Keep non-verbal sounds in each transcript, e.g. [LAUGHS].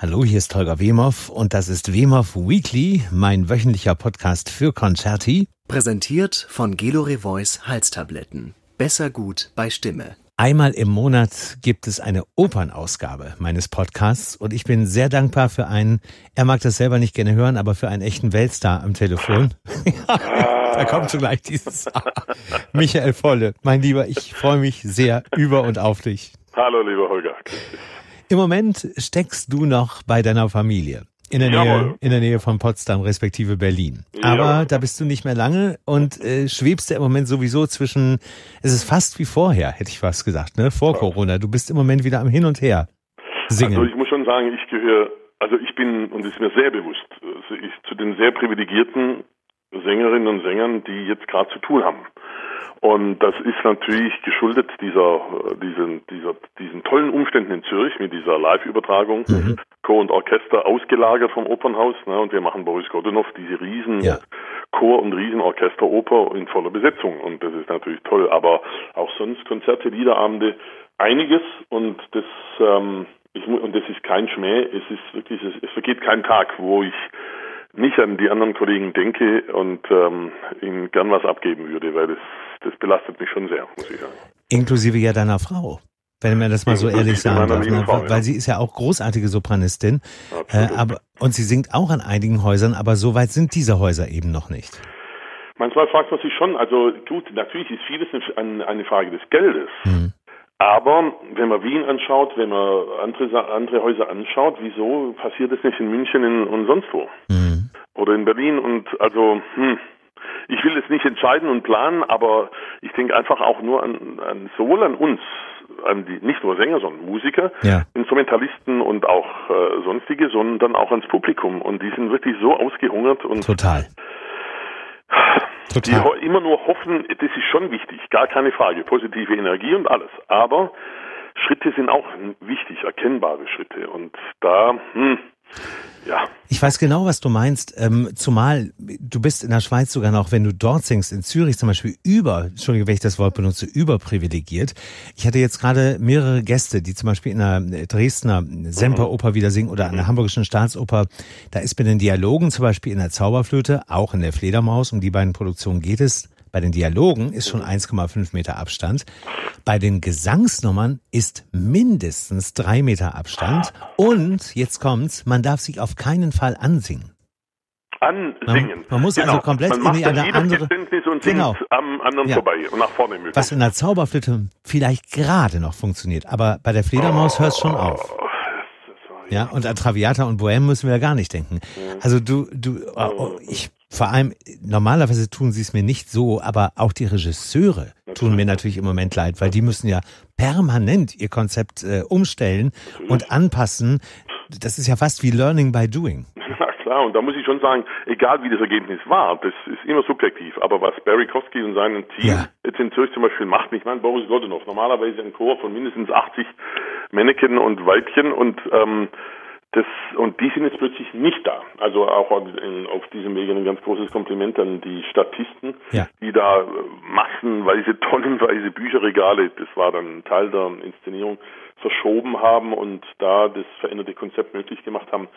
Hallo, hier ist Holger Wemhoff und das ist Wemhoff Weekly, mein wöchentlicher Podcast für Concerti. Präsentiert von Gelore Voice Halstabletten. Besser gut bei Stimme. Einmal im Monat gibt es eine Opernausgabe meines Podcasts und ich bin sehr dankbar für einen, er mag das selber nicht gerne hören, aber für einen echten Weltstar am Telefon. [LAUGHS] da kommt schon gleich dieses Michael Volle. Mein Lieber, ich freue mich sehr über und auf dich. Hallo, lieber Holger. Im Moment steckst du noch bei deiner Familie. In der, Nähe, in der Nähe von Potsdam, respektive Berlin. Aber Jawohl. da bist du nicht mehr lange und äh, schwebst ja im Moment sowieso zwischen, es ist fast wie vorher, hätte ich fast gesagt, ne? Vor ja. Corona. Du bist im Moment wieder am Hin und Her singen. Also ich muss schon sagen, ich gehöre, also ich bin, und es ist mir sehr bewusst, also ich, zu den sehr privilegierten Sängerinnen und Sängern, die jetzt gerade zu tun haben. Und das ist natürlich geschuldet dieser, diesen, dieser, diesen tollen Umständen in Zürich mit dieser Live-Übertragung, mhm. Chor und Orchester ausgelagert vom Opernhaus. Ne, und wir machen Boris Godunov diese riesen ja. Chor- und Riesenorchesteroper in voller Besetzung. Und das ist natürlich toll. Aber auch sonst Konzerte, Liederabende, einiges. Und das, ähm, ich, und das ist kein Schmäh. Es ist wirklich, es, es vergeht kein Tag, wo ich nicht an die anderen Kollegen denke und ähm, ihnen gern was abgeben würde, weil das, das belastet mich schon sehr, muss ich sagen. Inklusive ja deiner Frau. Wenn man das mal so ehrlich sagen darf, ne? Frau, weil ja. sie ist ja auch großartige Sopranistin, äh, aber und sie singt auch an einigen Häusern, aber so weit sind diese Häuser eben noch nicht. Manchmal fragt man sich schon, also gut, natürlich ist vieles eine Frage des Geldes. Mhm. Aber wenn man Wien anschaut, wenn man andere, andere Häuser anschaut, wieso passiert das nicht in München und sonst wo? Mhm. Oder in Berlin und also, hm, ich will es nicht entscheiden und planen, aber ich denke einfach auch nur an, an sowohl an uns, an die nicht nur Sänger, sondern Musiker, ja. Instrumentalisten und auch äh, sonstige, sondern auch ans Publikum. Und die sind wirklich so ausgehungert und total. Total. Die immer nur hoffen, das ist schon wichtig, gar keine Frage, positive Energie und alles. Aber Schritte sind auch wichtig, erkennbare Schritte. Und da, hm, ja. Ich weiß genau, was du meinst. Ähm, zumal du bist in der Schweiz sogar noch, wenn du dort singst, in Zürich zum Beispiel über, Entschuldige, wenn ich das Wort benutze, überprivilegiert. Ich hatte jetzt gerade mehrere Gäste, die zum Beispiel in der Dresdner Semperoper wieder singen oder an der Hamburgischen Staatsoper. Da ist bei den Dialogen zum Beispiel in der Zauberflöte, auch in der Fledermaus, um die beiden Produktionen geht es, bei den Dialogen ist schon 1,5 Meter Abstand. Bei den Gesangsnummern ist mindestens drei Meter Abstand. Und jetzt kommt's, man darf sich auf keinen Fall ansingen. Ansingen. Man, man muss genau. also komplett man in eine andere genau. am anderen ja. vorbei und nach vorne möglich. Was in der Zauberflöte vielleicht gerade noch funktioniert, aber bei der Fledermaus oh, hört es schon auf. Ja, und an Traviata und Bohème müssen wir ja gar nicht denken. Mhm. Also du, du, oh, ich vor allem, normalerweise tun sie es mir nicht so, aber auch die Regisseure tun mir natürlich im Moment leid, weil die müssen ja permanent ihr Konzept äh, umstellen und anpassen. Das ist ja fast wie Learning by Doing. [LAUGHS] Na klar, und da muss ich schon sagen, egal wie das Ergebnis war, das ist immer subjektiv. Aber was Barry Kowski und sein Team ja. jetzt in Zürich zum Beispiel macht, ich meine, Boris Godunov, normalerweise ein Chor von mindestens 80 Männchen und Weibchen und ähm, das, und die sind jetzt plötzlich nicht da. Also auch auf diesem Wege ein ganz großes Kompliment an die Statisten, ja. die da massenweise, [LAUGHS] tonnenweise Bücherregale, das war dann Teil der Inszenierung, verschoben haben und da das veränderte Konzept möglich gemacht haben.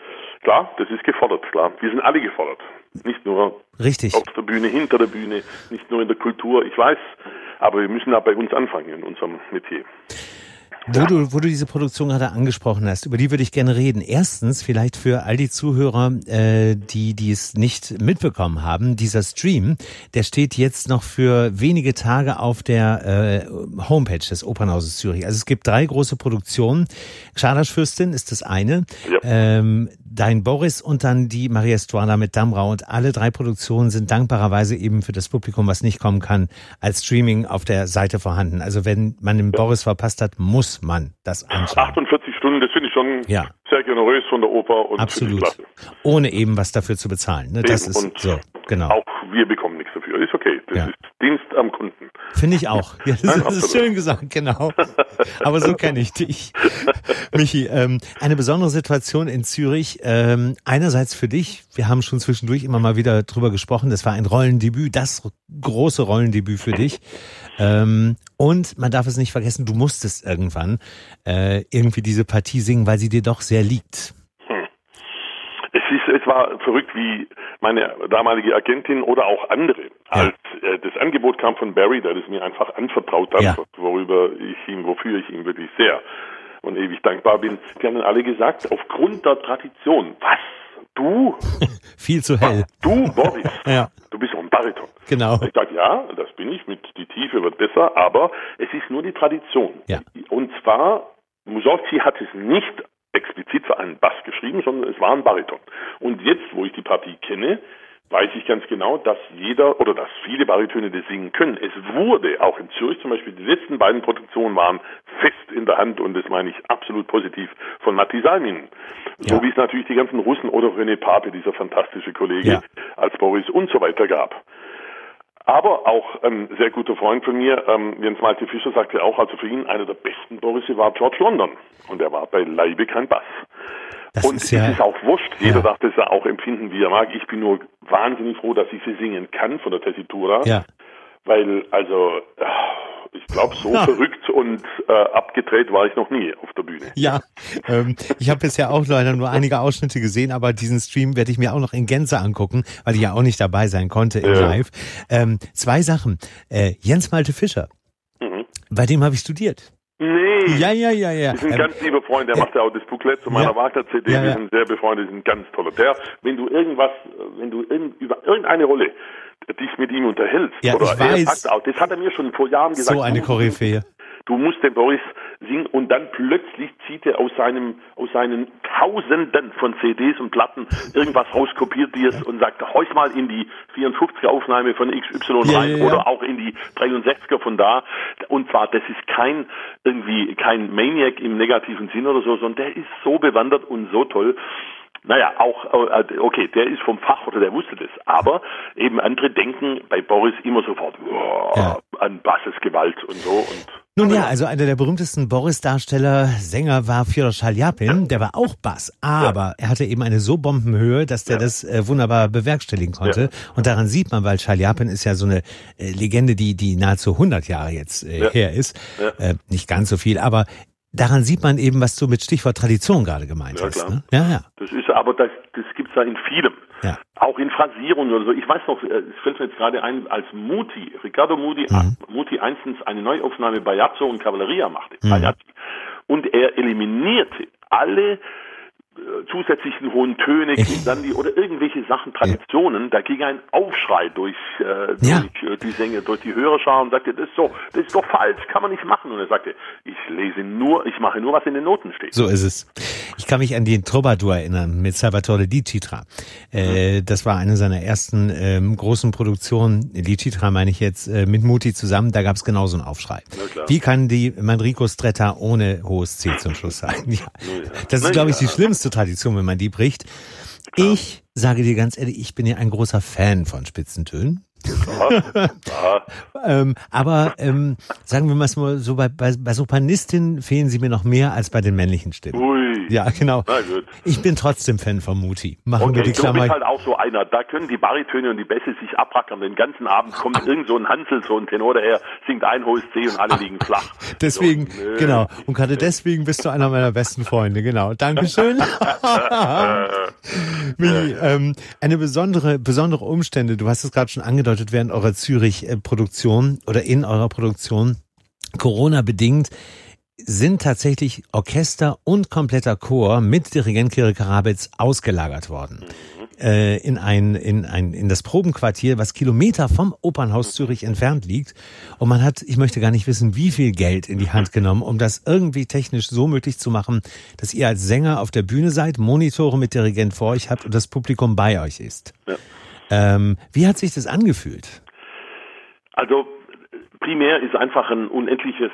Klar, das ist gefordert, klar. Wir sind alle gefordert. Nicht nur Richtig. auf der Bühne, hinter der Bühne, nicht nur in der Kultur, ich weiß, aber wir müssen da bei uns anfangen in unserem Metier. Wo, du, wo du diese Produktion gerade angesprochen hast, über die würde ich gerne reden. Erstens, vielleicht für all die Zuhörer, äh, die, die es nicht mitbekommen haben, dieser Stream, der steht jetzt noch für wenige Tage auf der äh, Homepage des Opernhauses Zürich. Also es gibt drei große Produktionen. Schadaschfürstin ist das eine. Ja. Ähm, Dein Boris und dann die Maria Estuana mit Damrau und alle drei Produktionen sind dankbarerweise eben für das Publikum, was nicht kommen kann, als Streaming auf der Seite vorhanden. Also wenn man den ja. Boris verpasst hat, muss man das anschauen. 48 Stunden, das finde ich schon ja. sehr generös von der Oper und Absolut. Ohne eben was dafür zu bezahlen. Ne? Das ist und so, genau. Auch wir bekommen nichts dafür. Ist okay. Das ja. ist Dienst am Kunden. Finde ich auch. Ja, das, Nein, ist schön gesagt, genau. Aber so kenne ich dich. [LAUGHS] Michi, ähm, eine besondere Situation in Zürich. Ähm, einerseits für dich, wir haben schon zwischendurch immer mal wieder drüber gesprochen, das war ein Rollendebüt, das große Rollendebüt für dich. Ähm, und man darf es nicht vergessen, du musstest irgendwann äh, irgendwie diese Partie singen, weil sie dir doch sehr liegt. Es ist, es war verrückt, wie meine damalige Agentin oder auch andere, ja. als äh, das Angebot kam von Barry, der das mir einfach anvertraut hat, ja. worüber ich ihm, wofür ich ihm wirklich sehr und ewig dankbar bin, die haben dann alle gesagt, aufgrund der Tradition, was? Du? [LAUGHS] Viel zu hell. Du, Boris, [LAUGHS] ja. du bist auch ein Bariton. Genau. Ich sage, ja, das bin ich, mit die Tiefe wird besser, aber es ist nur die Tradition. Ja. Und zwar, Mussorgsky hat es nicht explizit für einen Bass geschrieben, sondern es war ein Bariton. Und jetzt, wo ich die Partie kenne, weiß ich ganz genau, dass jeder oder dass viele Baritöne das singen können. Es wurde auch in Zürich zum Beispiel, die letzten beiden Produktionen waren fest in der Hand und das meine ich absolut positiv von Matti Salmin. Ja. So wie es natürlich die ganzen Russen oder René Pape, dieser fantastische Kollege, ja. als Boris und so weiter gab. Aber auch ein sehr guter Freund von mir, ähm, Jens Malte Fischer, sagte auch, also für ihn einer der besten Borisse war George London. Und er war bei Leibe kein Bass. Das und ist ja, es ist auch wurscht. Jeder ja. darf das ja auch empfinden, wie er mag. Ich bin nur wahnsinnig froh, dass ich sie singen kann von der Tessitura. Ja. Weil, also, ich glaube, so ja. verrückt und äh, abgedreht war ich noch nie auf der Bühne. Ja, ähm, ich habe bisher auch leider nur einige Ausschnitte gesehen, aber diesen Stream werde ich mir auch noch in Gänze angucken, weil ich ja auch nicht dabei sein konnte im ja. Live. Ähm, zwei Sachen. Äh, Jens Malte Fischer, mhm. bei dem habe ich studiert. Nee. Ja, ja, ja, ja. Ist ein ähm, ganz lieber Freund, der äh, macht ja auch das Booklet zu meiner ja. Wagner-CD. Ja, ja. Wir sind sehr befreundet, ist ein ganz toller. Der, wenn du irgendwas, wenn du irgend, über irgendeine Rolle dich mit ihm unterhältst, ja, oder ich weiß. Sagt auch, das hat er mir schon vor Jahren gesagt. So eine Koryphäe. Du musst den Boris singen und dann plötzlich zieht er aus seinem, aus seinen Tausenden von CDs und Platten irgendwas rauskopiert dir ja. und sagt, heus mal in die 54er Aufnahme von XY ja, rein ja, oder auch in die 63er von da. Und zwar, das ist kein, irgendwie, kein Maniac im negativen Sinn oder so, sondern der ist so bewandert und so toll. Naja, auch, äh, okay, der ist vom Fach oder der wusste das. Aber eben andere denken bei Boris immer sofort oh, ja. an Bassesgewalt und so. Und Nun ja, also einer der berühmtesten Boris-Darsteller, Sänger war Fyodor Schaljapin. Der war auch Bass, aber ja. er hatte eben eine so Bombenhöhe, dass der ja. das äh, wunderbar bewerkstelligen konnte. Und daran sieht man, weil Schaljapin ist ja so eine äh, Legende, die, die nahezu 100 Jahre jetzt äh, her ist. Nicht ganz so viel, aber daran sieht man eben, was du mit Stichwort Tradition gerade gemeint ja, hast. Klar. Ne? Ja, ja. Das ist aber das, das gibt's da in vielem. Ja. Auch in Phrasierungen oder so. Ich weiß noch, äh, es fällt mir jetzt gerade ein, als Muti, Riccardo Muti, mhm. Muti einstens eine Neuaufnahme Bajazzo und Cavalleria machte, mhm. und er eliminierte alle äh, zusätzlichen hohen Töne, dann die, oder irgendwelche Sachen, Traditionen, da ging ein Aufschrei durch, äh, durch ja. Äh, die Sänger, durch die Hörerschar und sagte, das ist so, das ist doch falsch, kann man nicht machen. Und er sagte, ich lese nur, ich mache nur, was in den Noten steht. So ist es. Ich kann mich an den Troubadour erinnern mit Salvatore Di Citra. Äh, mhm. Das war eine seiner ersten ähm, großen Produktionen. Di Citra meine ich jetzt äh, mit Muti zusammen. Da gab es genauso einen Aufschrei. Wie kann die Manrico Stretta ohne hohes C zum Schluss sein? [LAUGHS] Ja. Das ist, glaube ich, die schlimmste schönste Tradition, wenn man die bricht. Ich sage dir ganz ehrlich, ich bin ja ein großer Fan von Spitzentönen. [LAUGHS] ähm, aber ähm, sagen wir mal so, bei, bei, bei Sopranistinnen fehlen sie mir noch mehr als bei den männlichen Stimmen. Ui. Ja, genau. Ich bin trotzdem Fan von Muti. Machen okay, wir die Klammer. Du bist halt auch so einer. Da können die Baritöne und die Bässe sich abrackern. Den ganzen Abend kommt irgend so ein Hansel, so ein Tenor daher, singt ein hohes C und alle liegen flach. Deswegen, so, genau. Und gerade deswegen bist du einer meiner besten Freunde. Genau. Dankeschön. [LAUGHS] Mili, ähm, eine besondere, besondere Umstände. Du hast es gerade schon angedeutet angedeutet während eurer Zürich-Produktion oder in eurer Produktion, Corona-bedingt, sind tatsächlich Orchester und kompletter Chor mit Dirigent Kirill Karabitz ausgelagert worden. Äh, in ein, in ein, in das Probenquartier, was Kilometer vom Opernhaus Zürich entfernt liegt. Und man hat, ich möchte gar nicht wissen, wie viel Geld in die Hand [LAUGHS] genommen, um das irgendwie technisch so möglich zu machen, dass ihr als Sänger auf der Bühne seid, Monitore mit Dirigent vor euch habt und das Publikum bei euch ist. Ja. Ähm, wie hat sich das angefühlt? Also primär ist einfach ein unendliches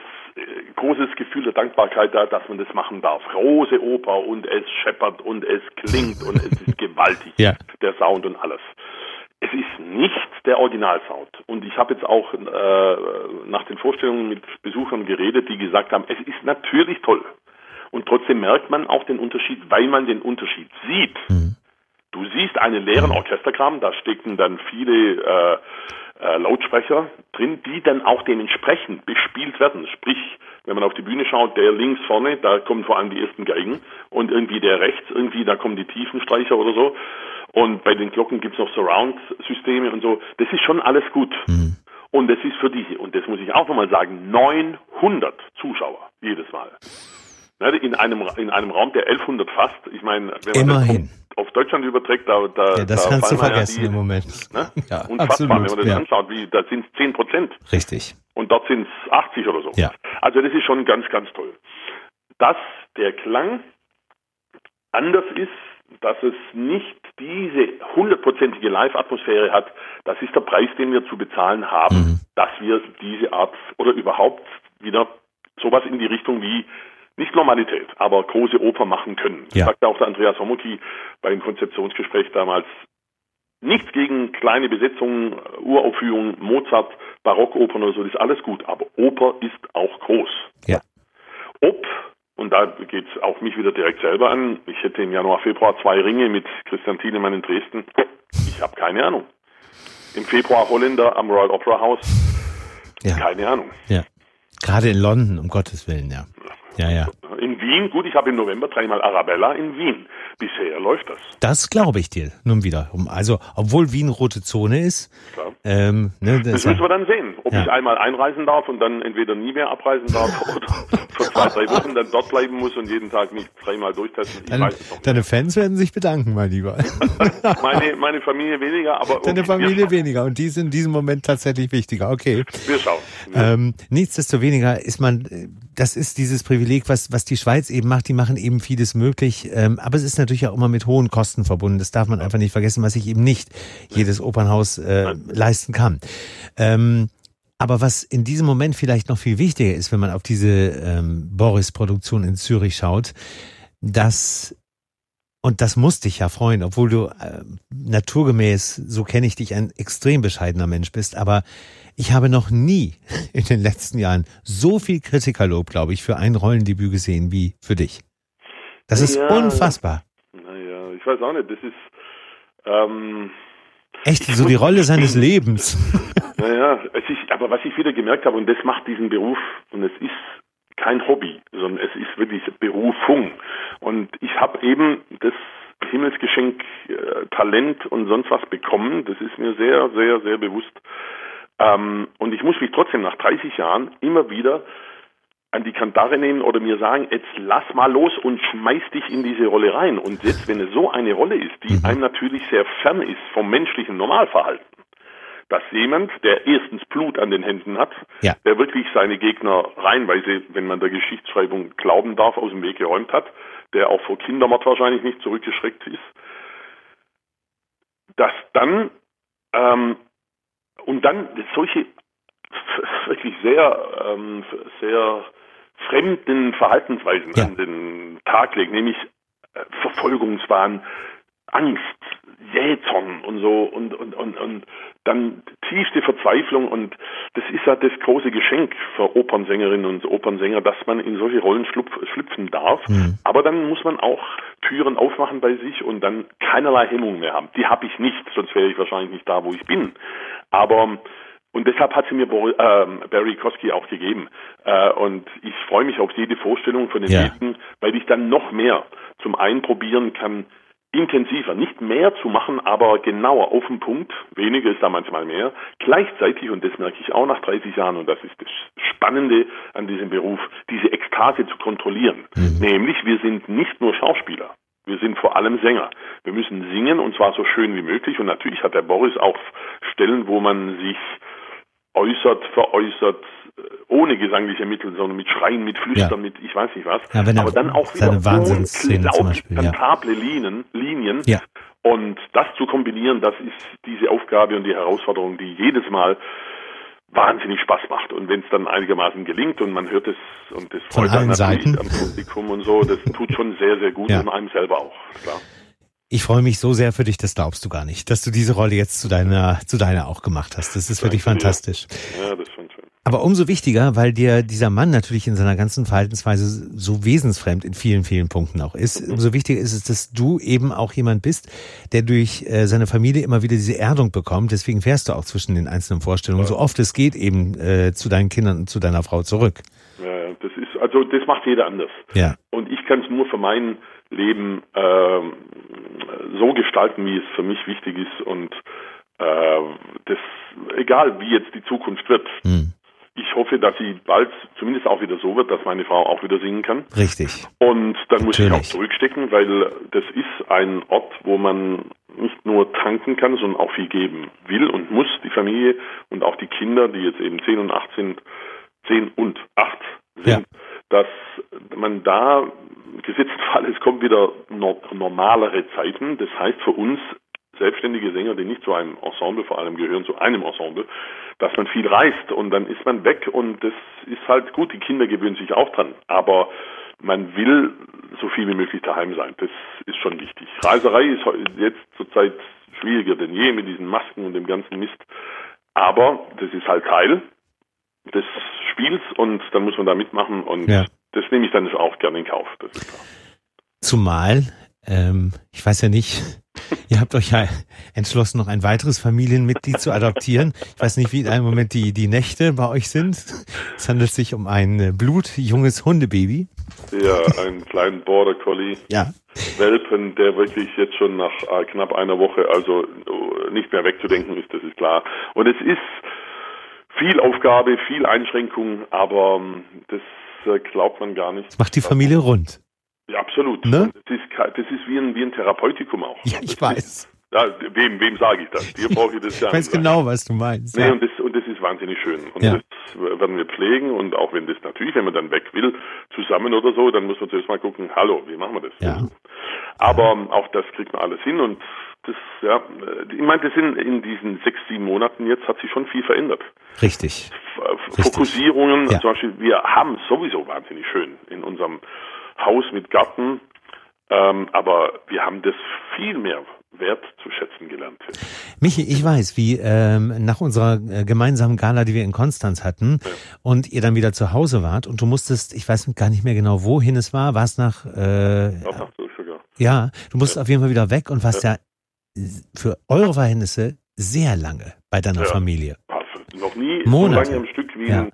großes Gefühl der Dankbarkeit da, dass man das machen darf. Große Oper und es scheppert und es klingt und es ist [LAUGHS] gewaltig, ja. der Sound und alles. Es ist nicht der Originalsound. Und ich habe jetzt auch äh, nach den Vorstellungen mit Besuchern geredet, die gesagt haben, es ist natürlich toll. Und trotzdem merkt man auch den Unterschied, weil man den Unterschied sieht. Mhm. Du siehst einen leeren Orchesterkram, da stecken dann viele äh, äh, Lautsprecher drin, die dann auch dementsprechend bespielt werden. Sprich, wenn man auf die Bühne schaut, der links vorne, da kommen vor allem die ersten Geigen und irgendwie der rechts, irgendwie, da kommen die Tiefenstreicher oder so. Und bei den Glocken gibt's noch Surround-Systeme und so. Das ist schon alles gut. Mhm. Und das ist für die, und das muss ich auch nochmal sagen, 900 Zuschauer jedes Mal. Ne, in einem, in einem Raum, der 1100 fasst. Ich meine, wenn man Immerhin. Auf Deutschland überträgt, da, da, ja, das da kannst du vergessen ja die, im Moment. Ne? Ja, Unfassbar, absolut, wenn man das ja. anschaut, wie, da sind es 10 Prozent. Richtig. Und dort sind es 80 oder so. Ja. Also das ist schon ganz, ganz toll. Dass der Klang anders ist, dass es nicht diese hundertprozentige Live-Atmosphäre hat, das ist der Preis, den wir zu bezahlen haben, mhm. dass wir diese Art oder überhaupt wieder sowas in die Richtung wie nicht Normalität, aber große Oper machen können. Ja. Das sagte auch der Andreas Homoki beim Konzeptionsgespräch damals. Nichts gegen kleine Besetzungen, Uraufführungen, Mozart, Barockopern oder so, das ist alles gut, aber Oper ist auch groß. Ja. Ob, und da geht es auch mich wieder direkt selber an, ich hätte im Januar, Februar zwei Ringe mit Christian Thienemann in Dresden, ich habe keine Ahnung. Im Februar Holländer am Royal Opera House, ja. keine Ahnung. Ja. Gerade in London, um Gottes Willen, ja. Ja, ja. In Wien, gut, ich habe im November dreimal Arabella in Wien. Bisher läuft das. Das glaube ich dir nun wieder. Also, obwohl Wien rote Zone ist. Ähm, ne, das, das müssen wir dann sehen, ob ja. ich einmal einreisen darf und dann entweder nie mehr abreisen darf [LAUGHS] oder für zwei, drei Wochen dann dort bleiben muss und jeden Tag mich dreimal durchtesten. Ich Deine, deine Fans werden sich bedanken, mein Lieber. [LAUGHS] meine, meine Familie weniger, aber. [LAUGHS] Deine Familie weniger und die ist in diesem Moment tatsächlich wichtiger. Okay. Wir schauen. Ähm, nichtsdestoweniger ist man, das ist dieses Privileg, was, was die Schweiz eben macht. Die machen eben vieles möglich. Ähm, aber es ist natürlich auch immer mit hohen Kosten verbunden. Das darf man einfach nicht vergessen, was sich eben nicht jedes Opernhaus äh, leisten kann. Ähm, aber was in diesem Moment vielleicht noch viel wichtiger ist, wenn man auf diese ähm, Boris-Produktion in Zürich schaut, dass und das muss dich ja freuen, obwohl du äh, naturgemäß, so kenne ich dich, ein extrem bescheidener Mensch bist. Aber ich habe noch nie [LAUGHS] in den letzten Jahren so viel Kritikerlob, glaube ich, für ein Rollendebüt gesehen wie für dich. Das ist ja, unfassbar weiß auch nicht, das ist ähm, echt so die Rolle seines [CLEARS THROAT] Lebens. Naja, es ist, aber was ich wieder gemerkt habe, und das macht diesen Beruf, und es ist kein Hobby, sondern es ist wirklich Berufung. Und ich habe eben das Himmelsgeschenk äh, Talent und sonst was bekommen. Das ist mir sehr, sehr, sehr bewusst. Ähm, und ich muss mich trotzdem nach 30 Jahren immer wieder an die Kantare nehmen oder mir sagen, jetzt lass mal los und schmeiß dich in diese Rolle rein. Und jetzt, wenn es so eine Rolle ist, die mhm. einem natürlich sehr fern ist vom menschlichen Normalverhalten, dass jemand, der erstens Blut an den Händen hat, ja. der wirklich seine Gegner reinweise, wenn man der Geschichtsschreibung glauben darf, aus dem Weg geräumt hat, der auch vor Kindermord wahrscheinlich nicht zurückgeschreckt ist, dass dann ähm, und dann solche [LAUGHS] wirklich sehr ähm, sehr fremden Verhaltensweisen ja. an den Tag legt, nämlich äh, Verfolgungswahn, Angst, Jähzorn und so und, und, und, und dann tiefste Verzweiflung und das ist ja das große Geschenk für Opernsängerinnen und Opernsänger, dass man in solche Rollen schlupf, schlüpfen darf. Mhm. Aber dann muss man auch Türen aufmachen bei sich und dann keinerlei Hemmungen mehr haben. Die habe ich nicht, sonst wäre ich wahrscheinlich nicht da, wo ich bin. Aber und deshalb hat sie mir äh, Barry Kosky auch gegeben. Äh, und ich freue mich auf jede Vorstellung von den ja. nächsten, weil ich dann noch mehr zum einen probieren kann, intensiver, nicht mehr zu machen, aber genauer auf den Punkt, weniger ist da manchmal mehr, gleichzeitig, und das merke ich auch nach 30 Jahren, und das ist das Spannende an diesem Beruf, diese Ekstase zu kontrollieren. Mhm. Nämlich, wir sind nicht nur Schauspieler. Wir sind vor allem Sänger. Wir müssen singen und zwar so schön wie möglich. Und natürlich hat der Boris auch Stellen, wo man sich äußert, veräußert, ohne gesangliche Mittel, sondern mit Schreien, mit Flüstern, ja. mit ich weiß nicht was. Ja, aber dann auch wieder Wahnsinnsszene zum Beispiel, kantable ja. Linien, Linien. Ja. Und das zu kombinieren, das ist diese Aufgabe und die Herausforderung, die jedes Mal wahnsinnig Spaß macht. Und wenn es dann einigermaßen gelingt und man hört es und das freut dann natürlich Seiten. am Publikum und so, das tut schon sehr, sehr gut ja. und einem selber auch, klar. Ich freue mich so sehr für dich, das glaubst du gar nicht, dass du diese Rolle jetzt zu deiner, zu deiner auch gemacht hast. Das ist Danke wirklich fantastisch. Ja, das ist. Aber umso wichtiger, weil dir dieser Mann natürlich in seiner ganzen Verhaltensweise so wesensfremd in vielen, vielen Punkten auch ist. Umso wichtiger ist es, dass du eben auch jemand bist, der durch äh, seine Familie immer wieder diese Erdung bekommt. Deswegen fährst du auch zwischen den einzelnen Vorstellungen, ja. so oft es geht, eben äh, zu deinen Kindern und zu deiner Frau zurück. Ja, das ist, also das macht jeder anders. Ja. Und ich kann es nur für mein Leben äh, so gestalten, wie es für mich wichtig ist und äh, das, egal wie jetzt die Zukunft wird. Mhm ich hoffe, dass sie bald zumindest auch wieder so wird, dass meine Frau auch wieder singen kann. Richtig. Und dann muss Natürlich. ich auch zurückstecken, weil das ist ein Ort, wo man nicht nur tanken kann, sondern auch viel geben will und muss, die Familie und auch die Kinder, die jetzt eben 10 und 8 sind, 10 und 8 sind, ja. dass man da gesetzt [LAUGHS] Fall, es kommt wieder normalere Zeiten. Das heißt für uns selbstständige Sänger, die nicht zu einem Ensemble vor allem gehören, zu einem Ensemble, dass man viel reist und dann ist man weg und das ist halt gut, die Kinder gewöhnen sich auch dran, aber man will so viel wie möglich daheim sein. Das ist schon wichtig. Reiserei ist jetzt zurzeit schwieriger denn je mit diesen Masken und dem ganzen Mist. Aber das ist halt Teil des Spiels und dann muss man da mitmachen und ja. das nehme ich dann auch gerne in Kauf. Zumal, ähm, ich weiß ja nicht, Ihr habt euch ja entschlossen, noch ein weiteres Familienmitglied zu adoptieren. Ich weiß nicht, wie in einem Moment die, die Nächte bei euch sind. Es handelt sich um ein äh, blutjunges Hundebaby. Ja, einen kleinen Border Collie. Ja. Welpen, der wirklich jetzt schon nach äh, knapp einer Woche also äh, nicht mehr wegzudenken ist, das ist klar. Und es ist viel Aufgabe, viel Einschränkung, aber ähm, das glaubt man gar nicht. Das macht die Familie rund. Ja, absolut. Ne? Das, ist, das ist wie ein, wie ein Therapeutikum auch. Ja, ich das weiß. Ist, ja, wem, wem sage ich das? [LAUGHS] Dir brauche ich das ja. Ich weiß genau, was du meinst. Nee, ja. und, das, und das ist wahnsinnig schön. Und ja. das werden wir pflegen und auch wenn das natürlich, wenn man dann weg will, zusammen oder so, dann muss man zuerst mal gucken, hallo, wie machen wir das? Ja. Aber ja. auch das kriegt man alles hin und das, ja, ich meine, das sind in diesen sechs, sieben Monaten jetzt hat sich schon viel verändert. Richtig. Fokussierungen, Richtig. zum Beispiel, wir haben sowieso wahnsinnig schön in unserem Haus mit Garten, ähm, aber wir haben das viel mehr wert zu schätzen gelernt. Michi, ich weiß, wie ähm, nach unserer äh, gemeinsamen Gala, die wir in Konstanz hatten, ja. und ihr dann wieder zu Hause wart und du musstest, ich weiß gar nicht mehr genau, wohin es war, war es nach, äh, nach. Ja, du musst ja. auf jeden Fall wieder weg und warst ja. ja für eure Verhältnisse sehr lange bei deiner Familie. Noch nie Monate. so lange im Stück wie in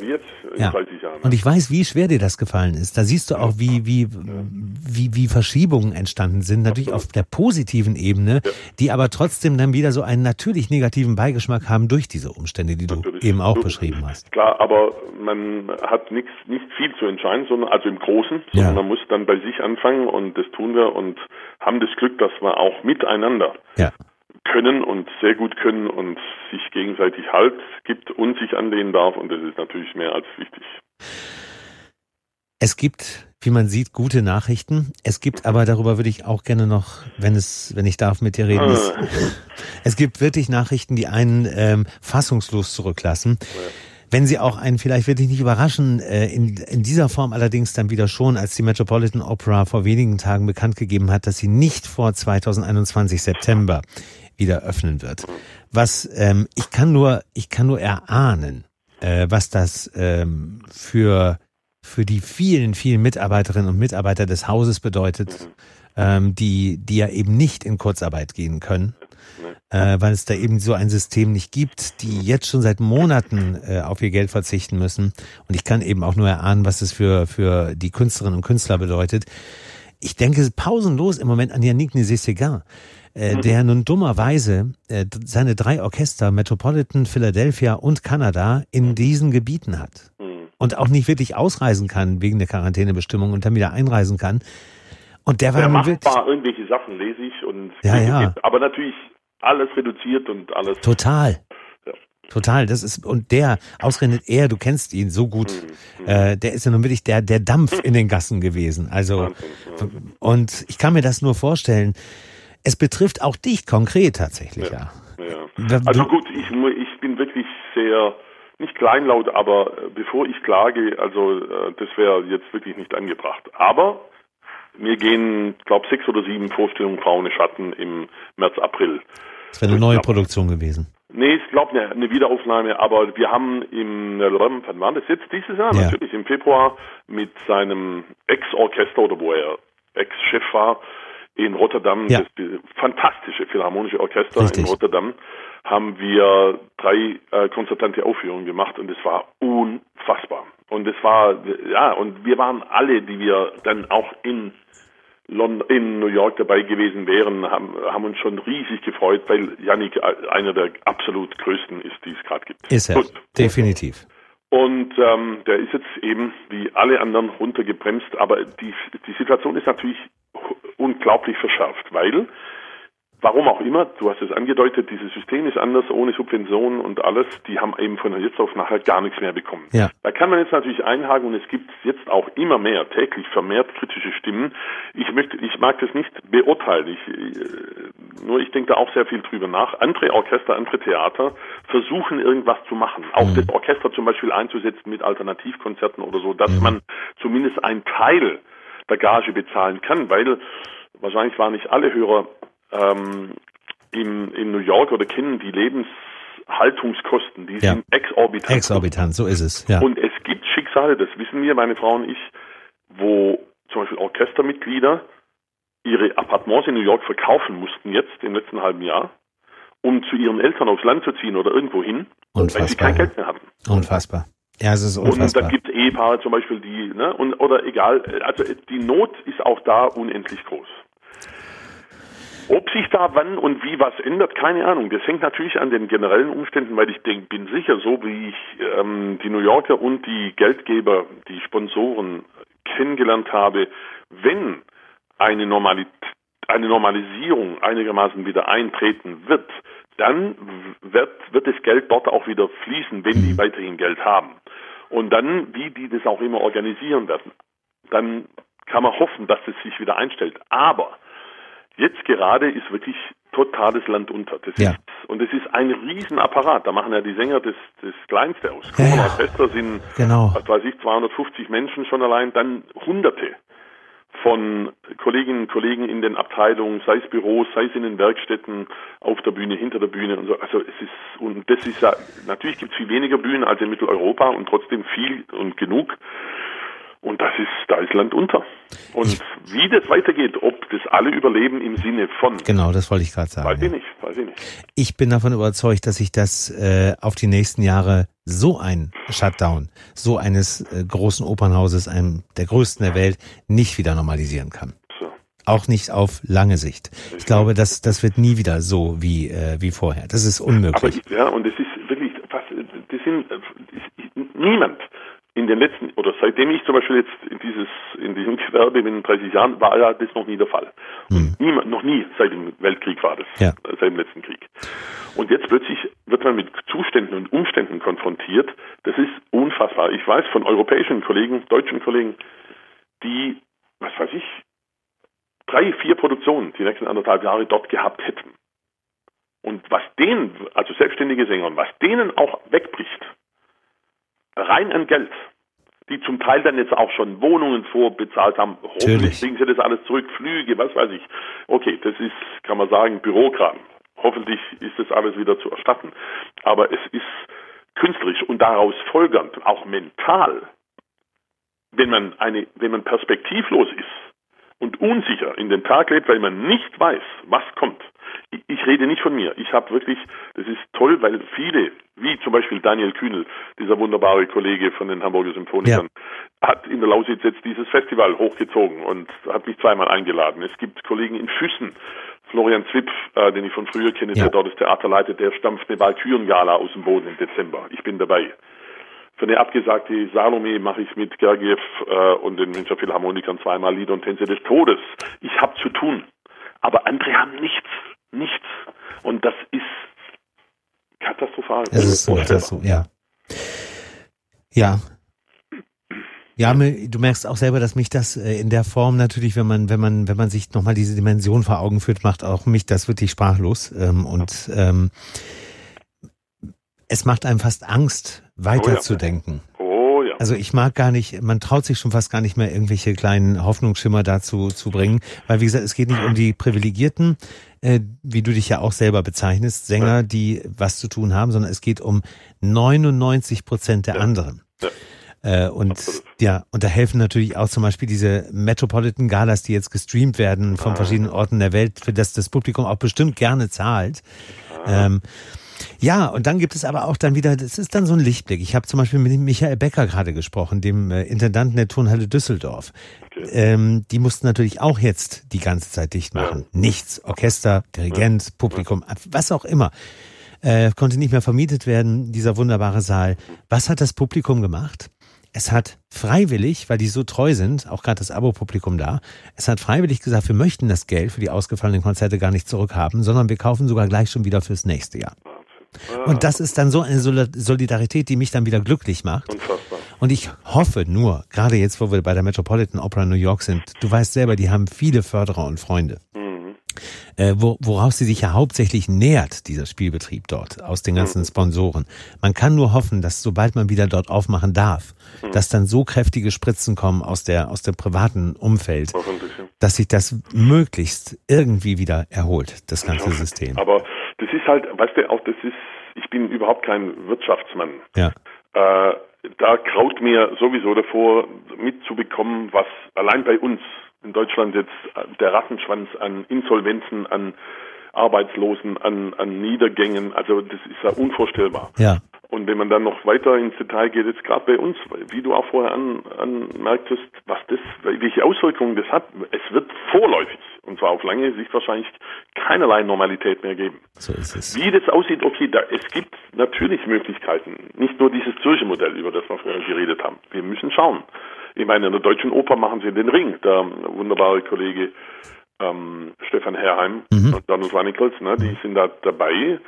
wie jetzt in ja. 30 Jahren. Und ich weiß, wie schwer dir das gefallen ist. Da siehst du auch, wie, wie, wie, wie Verschiebungen entstanden sind, natürlich Absolut. auf der positiven Ebene, ja. die aber trotzdem dann wieder so einen natürlich negativen Beigeschmack haben durch diese Umstände, die natürlich. du eben auch beschrieben hast. Klar, aber man hat nichts, nicht viel zu entscheiden, sondern also im Großen, sondern ja. man muss dann bei sich anfangen und das tun wir und haben das Glück, dass wir auch miteinander ja können und sehr gut können und sich gegenseitig Halt gibt und sich anlehnen darf und das ist natürlich mehr als wichtig. Es gibt, wie man sieht, gute Nachrichten. Es gibt aber, darüber würde ich auch gerne noch, wenn es, wenn ich darf, mit dir reden. Ah. [LAUGHS] Es gibt wirklich Nachrichten, die einen ähm, fassungslos zurücklassen. Ja. Wenn sie auch einen vielleicht wirklich nicht überraschen, äh, in, in dieser Form allerdings dann wieder schon, als die Metropolitan Opera vor wenigen Tagen bekannt gegeben hat, dass sie nicht vor 2021 September wieder öffnen wird. Was ähm, ich kann nur, ich kann nur erahnen, äh, was das ähm, für für die vielen, vielen Mitarbeiterinnen und Mitarbeiter des Hauses bedeutet, ähm, die die ja eben nicht in Kurzarbeit gehen können, äh, weil es da eben so ein System nicht gibt, die jetzt schon seit Monaten äh, auf ihr Geld verzichten müssen. Und ich kann eben auch nur erahnen, was es für für die Künstlerinnen und Künstler bedeutet. Ich denke pausenlos im Moment an Yannick Nézet-Séguin äh, mhm. der nun dummerweise äh, seine drei Orchester, Metropolitan, Philadelphia und Kanada, in diesen Gebieten hat. Mhm. Und auch nicht wirklich ausreisen kann wegen der Quarantänebestimmung und dann wieder einreisen kann. Und der war ja, machbar, irgendwelche Sachen lese ich und ja, ja. aber natürlich alles reduziert und alles. Total. Total, das ist, und der, ausgerechnet er, du kennst ihn so gut, mhm. äh, der ist ja nun wirklich der, der Dampf in den Gassen gewesen. Also, und ich kann mir das nur vorstellen, es betrifft auch dich konkret tatsächlich, ja. ja. ja. Also gut, ich, ich bin wirklich sehr, nicht kleinlaut, aber äh, bevor ich klage, also äh, das wäre jetzt wirklich nicht angebracht. Aber mir gehen, glaube sechs oder sieben Vorstellungen Braune Schatten im März, April. Das wäre eine neue Produktion gewesen. Nee, ich glaube eine, eine Wiederaufnahme, aber wir haben im, wann war das jetzt dieses Jahr? Ja. Natürlich im Februar mit seinem Ex-Orchester oder wo er Ex-Chef war in Rotterdam, ja. das fantastische Philharmonische Orchester Richtig. in Rotterdam, haben wir drei äh, konzertante Aufführungen gemacht und es war unfassbar. Und es war, ja, und wir waren alle, die wir dann auch in in New York dabei gewesen wären, haben, haben uns schon riesig gefreut, weil Yannick einer der absolut größten ist, die es gerade gibt. Ist er, Gut. definitiv. Und ähm, der ist jetzt eben wie alle anderen runtergebremst, aber die, die Situation ist natürlich unglaublich verschärft, weil Warum auch immer, du hast es angedeutet, dieses System ist anders, ohne Subventionen und alles, die haben eben von jetzt auf nachher gar nichts mehr bekommen. Ja. Da kann man jetzt natürlich einhaken und es gibt jetzt auch immer mehr, täglich vermehrt kritische Stimmen. Ich möchte, ich mag das nicht beurteilen, ich, äh, nur ich denke da auch sehr viel drüber nach. Andere Orchester, andere Theater versuchen irgendwas zu machen, auch mhm. das Orchester zum Beispiel einzusetzen mit Alternativkonzerten oder so, dass mhm. man zumindest einen Teil der Gage bezahlen kann, weil wahrscheinlich waren nicht alle Hörer ähm, in, in New York oder kennen die Lebenshaltungskosten, die ja. sind exorbitant. Exorbitant, so ist es. Ja. Und es gibt Schicksale, das wissen wir, meine Frau und ich, wo zum Beispiel Orchestermitglieder ihre Appartements in New York verkaufen mussten jetzt im letzten halben Jahr, um zu ihren Eltern aufs Land zu ziehen oder irgendwo hin, weil sie kein Geld mehr hatten. Unfassbar. Ja, es ist unfassbar. Und da gibt es Ehepaare zum Beispiel, die, ne, und, oder egal, also die Not ist auch da unendlich groß. Ob sich da wann und wie was ändert, keine Ahnung. Das hängt natürlich an den generellen Umständen, weil ich denk, bin sicher, so wie ich ähm, die New Yorker und die Geldgeber, die Sponsoren kennengelernt habe, wenn eine, Normali eine Normalisierung einigermaßen wieder eintreten wird, dann wird, wird das Geld dort auch wieder fließen, wenn die mhm. weiterhin Geld haben. Und dann, wie die das auch immer organisieren werden, dann kann man hoffen, dass es sich wieder einstellt. Aber Jetzt gerade ist wirklich totales Land unter. Das ja. ist, und es ist ein Riesenapparat. Da machen ja die Sänger das, das Kleinste aus. Ja, ja. Orchester sind, genau. was weiß ich, 250 Menschen schon allein, dann Hunderte von Kolleginnen und Kollegen in den Abteilungen, sei es Büros, sei es in den Werkstätten, auf der Bühne, hinter der Bühne und so. Also es ist, und das ist ja, natürlich gibt es viel weniger Bühnen als in Mitteleuropa und trotzdem viel und genug. Und das ist, da ist Land unter. Und ich, wie das weitergeht, ob das alle überleben im Sinne von. Genau, das wollte ich gerade sagen. Weiß ich nicht, weiß ich nicht. Ich bin davon überzeugt, dass sich das äh, auf die nächsten Jahre so ein Shutdown, so eines äh, großen Opernhauses, einem der größten der Welt, nicht wieder normalisieren kann. So. Auch nicht auf lange Sicht. Ich glaube, das, das wird nie wieder so wie, äh, wie vorher. Das ist unmöglich. Aber, ja, und es ist wirklich, fast, das sind, niemand in den letzten, oder seitdem ich zum Beispiel jetzt in dieses, in diesem [LAUGHS] Gewerbe bin, 30 Jahren, war ja das noch nie der Fall. Mhm. Niemand, noch nie seit dem Weltkrieg war das, ja. seit dem letzten Krieg. Und jetzt plötzlich wird man mit Zuständen und Umständen konfrontiert. Das ist unfassbar. Ich weiß von europäischen Kollegen, deutschen Kollegen, die, was weiß ich, drei, vier Produktionen die nächsten anderthalb Jahre dort gehabt hätten. Und was denen, also selbstständige Sänger, was denen auch wegbricht, rein an Geld, die zum Teil dann jetzt auch schon Wohnungen vorbezahlt haben. Hoffentlich kriegen sie das alles zurück, Flüge, was weiß ich. Okay, das ist, kann man sagen, Bürokram. Hoffentlich ist das alles wieder zu erstatten. Aber es ist künstlerisch und daraus folgernd auch mental, wenn man eine, wenn man perspektivlos ist und unsicher in den Tag lebt, weil man nicht weiß, was kommt, ich rede nicht von mir. Ich habe wirklich, das ist toll, weil viele, wie zum Beispiel Daniel Kühnel, dieser wunderbare Kollege von den Hamburger Symphonikern, ja. hat in der Lausitz jetzt dieses Festival hochgezogen und hat mich zweimal eingeladen. Es gibt Kollegen in Füssen, Florian Zwipp, äh, den ich von früher kenne, ja. der dort das Theater leitet, der stampft eine Walkürengala aus dem Boden im Dezember. Ich bin dabei. Für eine abgesagte Salome mache ich mit Gergiev äh, und den Münchner Philharmonikern zweimal Lieder und Tänze des Todes. Ich habe zu tun. Aber andere haben nichts nichts. Und das ist katastrophal. Es ist so, das so, ja. Ja. Ja, du merkst auch selber, dass mich das äh, in der Form natürlich, wenn man, wenn man, wenn man sich nochmal diese Dimension vor Augen führt, macht auch mich das wirklich sprachlos. Ähm, und ähm, es macht einem fast Angst, weiterzudenken. Ja. ja. Also ich mag gar nicht, man traut sich schon fast gar nicht mehr irgendwelche kleinen Hoffnungsschimmer dazu zu bringen, weil wie gesagt, es geht nicht um die Privilegierten, äh, wie du dich ja auch selber bezeichnest, Sänger, die was zu tun haben, sondern es geht um 99 Prozent der anderen. Äh, und Absolut. ja, und da helfen natürlich auch zum Beispiel diese Metropolitan Galas, die jetzt gestreamt werden von ah. verschiedenen Orten der Welt, für das das Publikum auch bestimmt gerne zahlt. Ah. Ähm, ja, und dann gibt es aber auch dann wieder, das ist dann so ein Lichtblick. Ich habe zum Beispiel mit Michael Becker gerade gesprochen, dem äh, Intendanten der Turnhalle Düsseldorf. Okay. Ähm, die mussten natürlich auch jetzt die ganze Zeit dicht machen. Ja. Nichts. Orchester, Dirigent, ja. Publikum, was auch immer. Äh, konnte nicht mehr vermietet werden, dieser wunderbare Saal. Was hat das Publikum gemacht? Es hat freiwillig, weil die so treu sind, auch gerade das Abo-Publikum da, es hat freiwillig gesagt, wir möchten das Geld für die ausgefallenen Konzerte gar nicht zurückhaben, sondern wir kaufen sogar gleich schon wieder fürs nächste Jahr. Und das ist dann so eine Solidarität, die mich dann wieder glücklich macht. Unfassbar. Und ich hoffe nur, gerade jetzt, wo wir bei der Metropolitan Opera New York sind, du weißt selber, die haben viele Förderer und Freunde. Mhm. Äh, wo, woraus sie sich ja hauptsächlich nährt, dieser Spielbetrieb dort, aus den ganzen mhm. Sponsoren. Man kann nur hoffen, dass sobald man wieder dort aufmachen darf, mhm. dass dann so kräftige Spritzen kommen aus der, aus dem privaten Umfeld, dass sich das möglichst irgendwie wieder erholt, das ganze System. Aber das ist halt, weißt du, auch das ist, ich bin überhaupt kein Wirtschaftsmann. Ja. Äh, da kraut mir sowieso davor, mitzubekommen, was allein bei uns in Deutschland jetzt der Rattenschwanz an Insolvenzen, an Arbeitslosen, an, an Niedergängen, also das ist ja unvorstellbar. Ja. Und wenn man dann noch weiter ins Detail geht, jetzt gerade bei uns, wie du auch vorher an, anmerktest, was das, welche Auswirkungen das hat, es wird vorläufig, und zwar auf lange Sicht wahrscheinlich keinerlei Normalität mehr geben. So ist es. Wie das aussieht, okay, da, es gibt natürlich Möglichkeiten, nicht nur dieses Zürcher Modell, über das wir vorher geredet haben. Wir müssen schauen. Ich meine, in der Deutschen Oper machen sie den Ring, der wunderbare Kollege ähm, Stefan Herrheim mhm. und Donald Wanicholz, ne, die sind da dabei.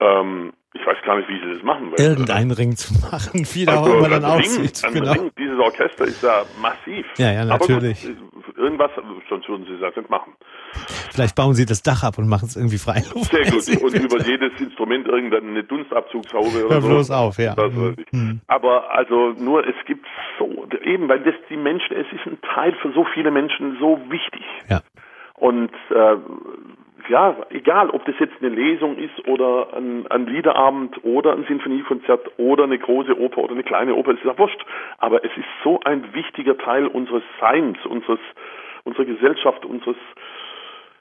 Ähm, ich weiß gar nicht, wie sie das machen. Weil, Irgendeinen Ring zu machen, wie also, auch immer dann Ring, aussieht. Genau. Ring, dieses Orchester ist ja massiv. Ja, ja, natürlich. Gut, irgendwas, sonst würden sie das nicht machen. Vielleicht bauen sie das Dach ab und machen es irgendwie frei. Sehr gut. [LAUGHS] Und über jedes Instrument irgendeine Dunstabzugshaube oder Hör so. bloß auf, ja. Mhm. Aber also nur, es gibt so, eben, weil das die Menschen, es ist ein Teil für so viele Menschen so wichtig. Ja. Und äh, ja, egal, ob das jetzt eine Lesung ist oder ein, ein Liederabend oder ein Sinfoniekonzert oder eine große Oper oder eine kleine Oper, es ist ja wurscht. Aber es ist so ein wichtiger Teil unseres Seins, unseres, unserer Gesellschaft, unseres,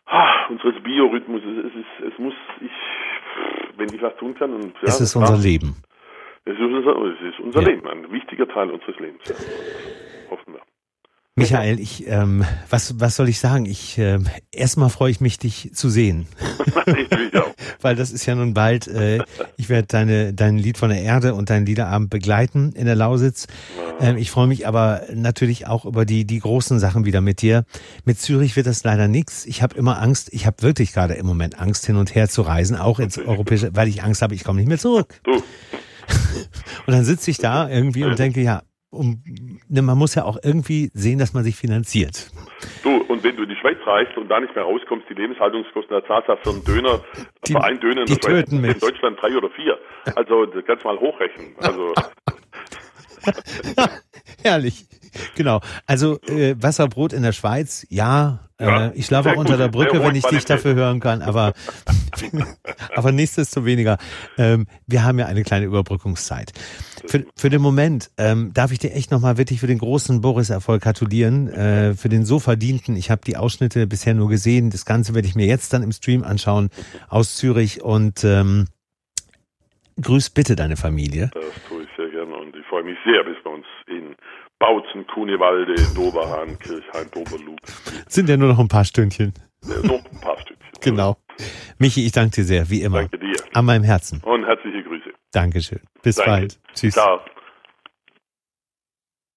ah, unseres Biorhythmus. Es, ist, es muss, ich, wenn ich was tun kann. Und, ja, es ist unser klar, Leben. Es ist unser, es ist unser ja. Leben, ein wichtiger Teil unseres Lebens. Ja. Hoffen wir. Michael, ich, ähm, was, was soll ich sagen? Ich, äh, erstmal freue ich mich, dich zu sehen. [LAUGHS] [LAUGHS] Weil das ist ja nun bald, äh, ich werde deine, dein Lied von der Erde und deinen Liederabend begleiten in der Lausitz. Ähm, ich freue mich aber natürlich auch über die, die großen Sachen wieder mit dir. Mit Zürich wird das leider nichts. Ich habe immer Angst, ich habe wirklich gerade im Moment Angst, hin und her zu reisen, auch ins Europäische, weil ich Angst habe, ich komme nicht mehr zurück. [LAUGHS] Und dann sitze ich da irgendwie und denke, ja, um, ne, man muss ja auch irgendwie sehen, dass man sich finanziert. Du, und wenn du in die Schweiz reist und da nicht mehr rauskommst, die Lebenshaltungskosten der Zahlst für einen Döner, [LAUGHS] die, für einen Döner in, der Schweiz, in Deutschland drei oder vier. Also das kannst du mal hochrechnen. Also. [LAUGHS] Herrlich. Genau. Also äh, Wasserbrot in der Schweiz, ja. Ja äh, ich schlafe auch unter der Brücke, wenn ich dich dafür hören kann, aber, [LAUGHS] aber nichtsdestoweniger. Ähm, wir haben ja eine kleine Überbrückungszeit. Für, für den Moment ähm, darf ich dir echt nochmal wirklich für den großen Boris-Erfolg gratulieren, äh, für den so verdienten. Ich habe die Ausschnitte bisher nur gesehen. Das Ganze werde ich mir jetzt dann im Stream anschauen aus Zürich und ähm, grüß bitte deine Familie. Das tue ich sehr gerne und ich freue mich sehr, bis wir uns in Bautzen, Kunewalde, Doberhahn, Kirchhain, Doberlug. Sind ja nur noch ein paar Stündchen. Ja, noch ein paar Stündchen. genau. Michi, ich danke dir sehr, wie immer. Danke dir. An meinem Herzen. Und herzliche Grüße. Dankeschön. Bis danke. bald. Tschüss. Ciao.